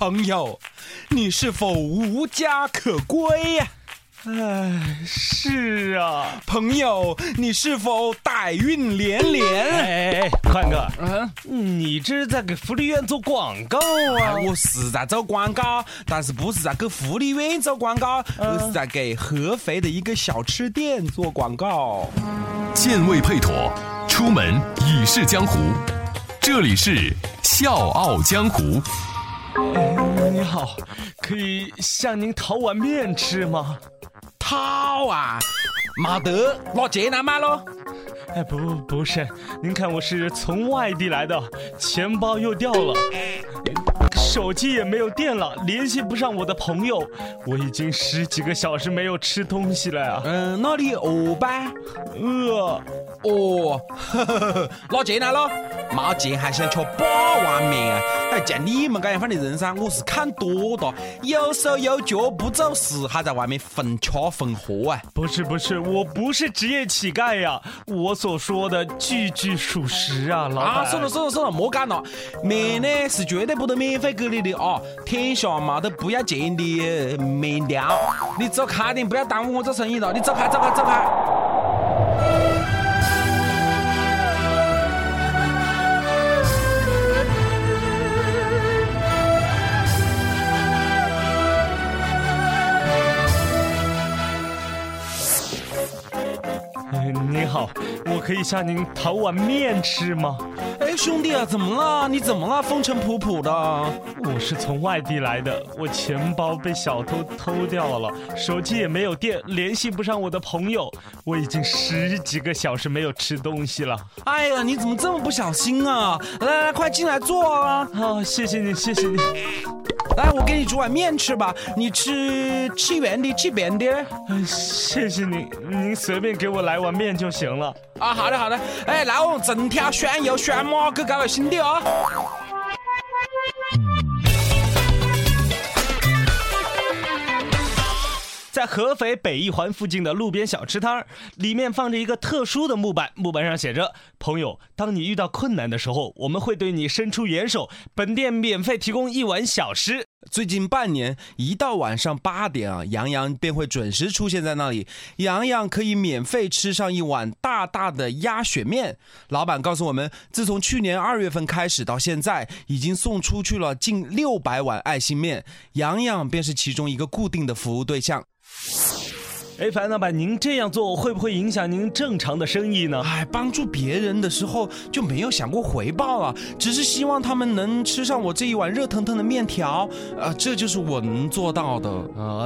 朋友，你是否无家可归呀、哎，是啊。朋友，你是否歹运连连？哎，宽哥，嗯，你这是在给福利院做广告啊？我是在做广告，但是不是在给福利院做广告，而是在给合肥的一个小吃店做广告。健胃配妥，出门已是江湖。这里是笑傲江湖。哎你好，可以向您讨碗面吃吗？讨啊，没得，拿钱来买喽。哎，不，不是，您看我是从外地来的，钱包又掉了，手机也没有电了，联系不上我的朋友，我已经十几个小时没有吃东西了呀，嗯，那你饿吧？饿。哦，呵呵呵拿钱来了。没钱还想吃八碗面啊？哎，像你们这样的人噻，我是看多了，有手有脚不做事，还在外面分吃分喝啊。不是不是，我不是职业乞丐呀，我所说的句句属实啊，老板。啊，算了算了算了，莫干了。面呢是绝对不得免费给你的啊，天下没得不要钱的面条。你走开点，不要耽误我做生意了。你走开走开走开。你好，我可以向您讨碗面吃吗？哎，兄弟啊，怎么了？你怎么了？风尘仆仆的。我是从外地来的，我钱包被小偷偷掉了，手机也没有电，联系不上我的朋友，我已经十几个小时没有吃东西了。哎呀，你怎么这么不小心啊？来来，快进来坐啊！好、谢谢你，谢谢你。来，我给你煮碗面吃吧。你吃吃圆的，吃扁的。哎，谢谢您，您随便给我来碗面就行了。啊，好的好的。哎，来我们整条选油选马给搞个新的啊。在合肥北一环附近的路边小吃摊儿，里面放着一个特殊的木板，木板上写着：“朋友，当你遇到困难的时候，我们会对你伸出援手，本店免费提供一碗小吃。”最近半年，一到晚上八点啊，杨洋便会准时出现在那里。杨洋可以免费吃上一碗大大的鸭血面。老板告诉我们，自从去年二月份开始到现在，已经送出去了近六百碗爱心面。杨洋便是其中一个固定的服务对象。哎，樊老板，您这样做会不会影响您正常的生意呢？哎，帮助别人的时候就没有想过回报啊，只是希望他们能吃上我这一碗热腾腾的面条，啊，这就是我能做到的。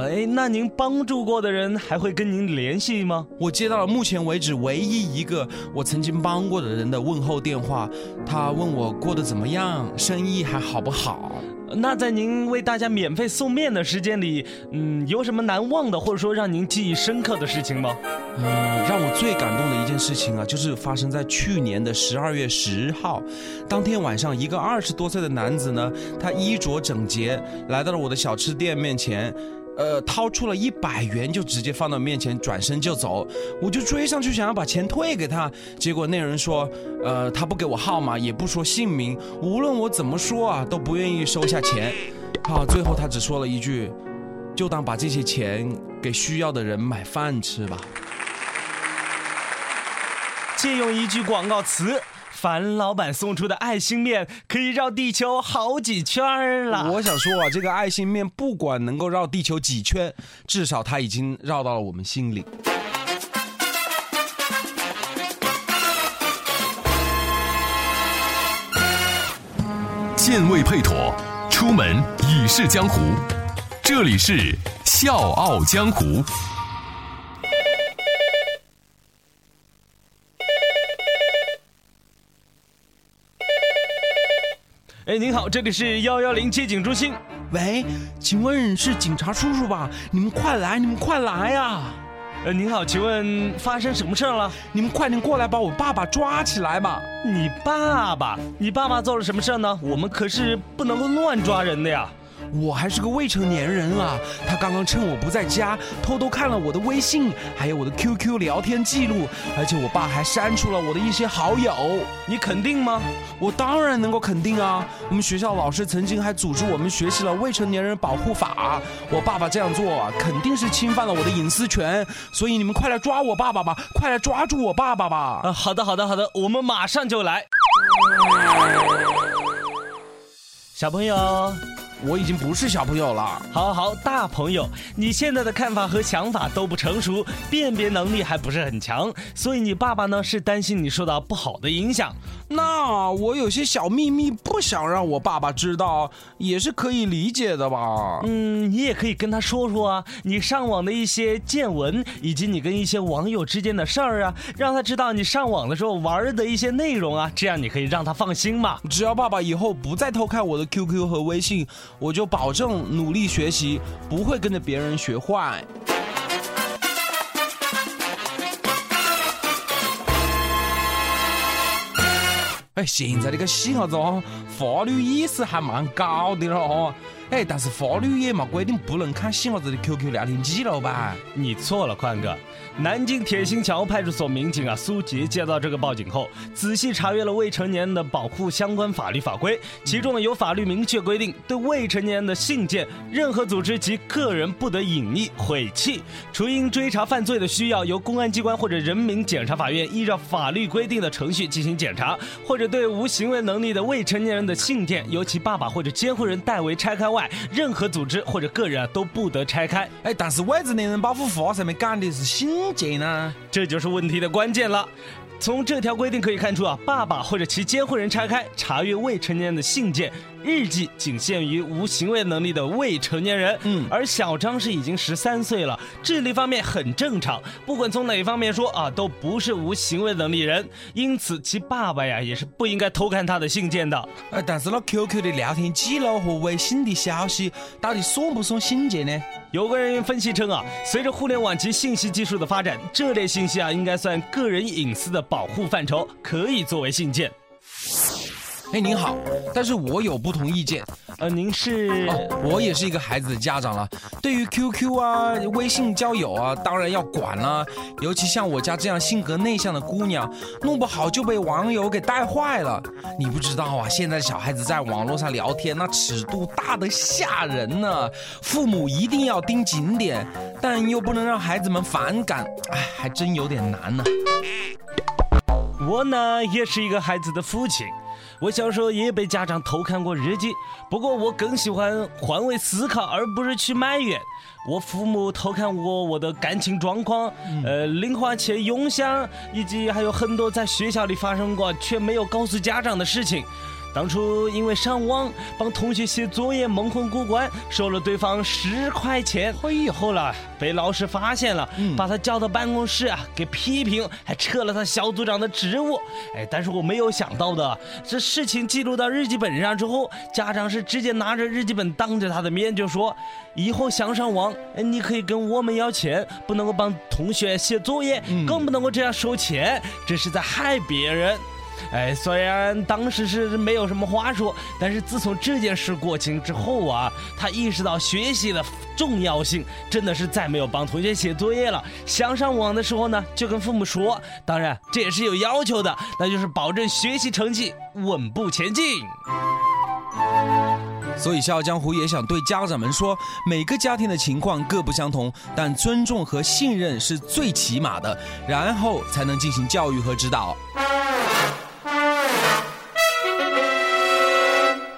哎，那您帮助过的人还会跟您联系吗？我接到了目前为止唯一一个我曾经帮过的人的问候电话，他问我过得怎么样，生意还好不好。那在您为大家免费送面的时间里，嗯，有什么难忘的，或者说让您记忆深刻的事情吗？嗯，让我最感动的一件事情啊，就是发生在去年的十二月十号，当天晚上，一个二十多岁的男子呢，他衣着整洁，来到了我的小吃店面前。呃，掏出了一百元就直接放到面前，转身就走。我就追上去想要把钱退给他，结果那人说，呃，他不给我号码，也不说姓名，无论我怎么说啊，都不愿意收下钱。好，最后他只说了一句，就当把这些钱给需要的人买饭吃吧。借用一句广告词，樊老板送出的爱心面可以绕地球好几圈了。我想说啊，这个爱心面不管能够绕地球几圈，至少它已经绕到了我们心里。健胃配妥，出门已是江湖。这里是《笑傲江湖》。哎，您好，这里是幺幺零接警中心。喂，请问是警察叔叔吧？你们快来，你们快来呀！呃，您好，请问发生什么事儿了？你们快点过来把我爸爸抓起来吧！你爸爸，你爸爸做了什么事儿呢？我们可是不能够乱抓人的呀。我还是个未成年人啊！他刚刚趁我不在家，偷偷看了我的微信，还有我的 QQ 聊天记录，而且我爸还删除了我的一些好友。你肯定吗？我当然能够肯定啊！我们学校老师曾经还组织我们学习了未成年人保护法。我爸爸这样做肯定是侵犯了我的隐私权，所以你们快来抓我爸爸吧！快来抓住我爸爸吧！啊，好的，好的，好的，我们马上就来。小朋友。我已经不是小朋友了，好好大朋友，你现在的看法和想法都不成熟，辨别能力还不是很强，所以你爸爸呢是担心你受到不好的影响。那我有些小秘密不想让我爸爸知道，也是可以理解的吧？嗯，你也可以跟他说说啊，你上网的一些见闻，以及你跟一些网友之间的事儿啊，让他知道你上网的时候玩的一些内容啊，这样你可以让他放心嘛。只要爸爸以后不再偷看我的 QQ 和微信。我就保证努力学习，不会跟着别人学坏。哎，现在这个细伢子哦，法律意识还蛮高的了哦。哎，但是法律也没规定不能看小孩子的 QQ 聊天记录吧？你错了，宽哥。南京铁心桥派出所民警啊苏杰接到这个报警后，仔细查阅了未成年的保护相关法律法规，其中呢有法律明确规定，对未成年人的信件，任何组织及个人不得隐匿、毁弃。除因追查犯罪的需要，由公安机关或者人民检察法院依照法律规定的程序进行检查，或者对无行为能力的未成年人的信件，由其爸爸或者监护人代为拆开。外，任何组织或者个人啊都不得拆开。哎，但是未成年人保护法上面讲的是信件呢，这就是问题的关键了。从这条规定可以看出啊，爸爸或者其监护人拆开查阅未成年人的信件、日记，仅限于无行为能力的未成年人。嗯，而小张是已经十三岁了，智力方面很正常，不管从哪方面说啊，都不是无行为能力人。因此，其爸爸呀也是不应该偷看他的信件的。呃，但是那 QQ 的聊天记录和微信的消息，到底算不算信件呢？有个人员分析称啊，随着互联网及信息技术的发展，这类信息啊应该算个人隐私的保护范畴，可以作为信件。哎，您好，但是我有不同意见。呃，您是？哦我也是一个孩子的家长了。对于 QQ 啊、微信交友啊，当然要管了。尤其像我家这样性格内向的姑娘，弄不好就被网友给带坏了。你不知道啊，现在小孩子在网络上聊天，那尺度大的吓人呢。父母一定要盯紧点，但又不能让孩子们反感。哎，还真有点难呢。我呢，也是一个孩子的父亲。我小时候也被家长偷看过日记，不过我更喜欢换位思考，而不是去埋怨。我父母偷看过我的感情状况，呃，零花钱用箱，以及还有很多在学校里发生过却没有告诉家长的事情。当初因为上网帮同学写作业蒙混过关，收了对方十块钱，后来被老师发现了，把他叫到办公室啊，给批评，还撤了他小组长的职务。哎，但是我没有想到的，这事情记录到日记本上之后，家长是直接拿着日记本当着他的面就说，以后想上网，你可以跟我们要钱，不能够帮同学写作业，更不能够这样收钱，这是在害别人。哎，虽然当时是没有什么话说，但是自从这件事过情之后啊，他意识到学习的重要性，真的是再没有帮同学写作业了。想上网的时候呢，就跟父母说，当然这也是有要求的，那就是保证学习成绩稳步前进。所以《笑傲江湖》也想对家长们说，每个家庭的情况各不相同，但尊重和信任是最起码的，然后才能进行教育和指导。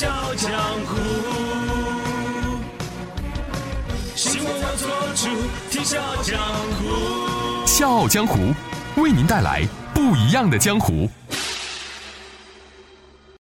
笑江湖。心我要做主，笑江湖。笑傲江湖为您带来不一样的江湖。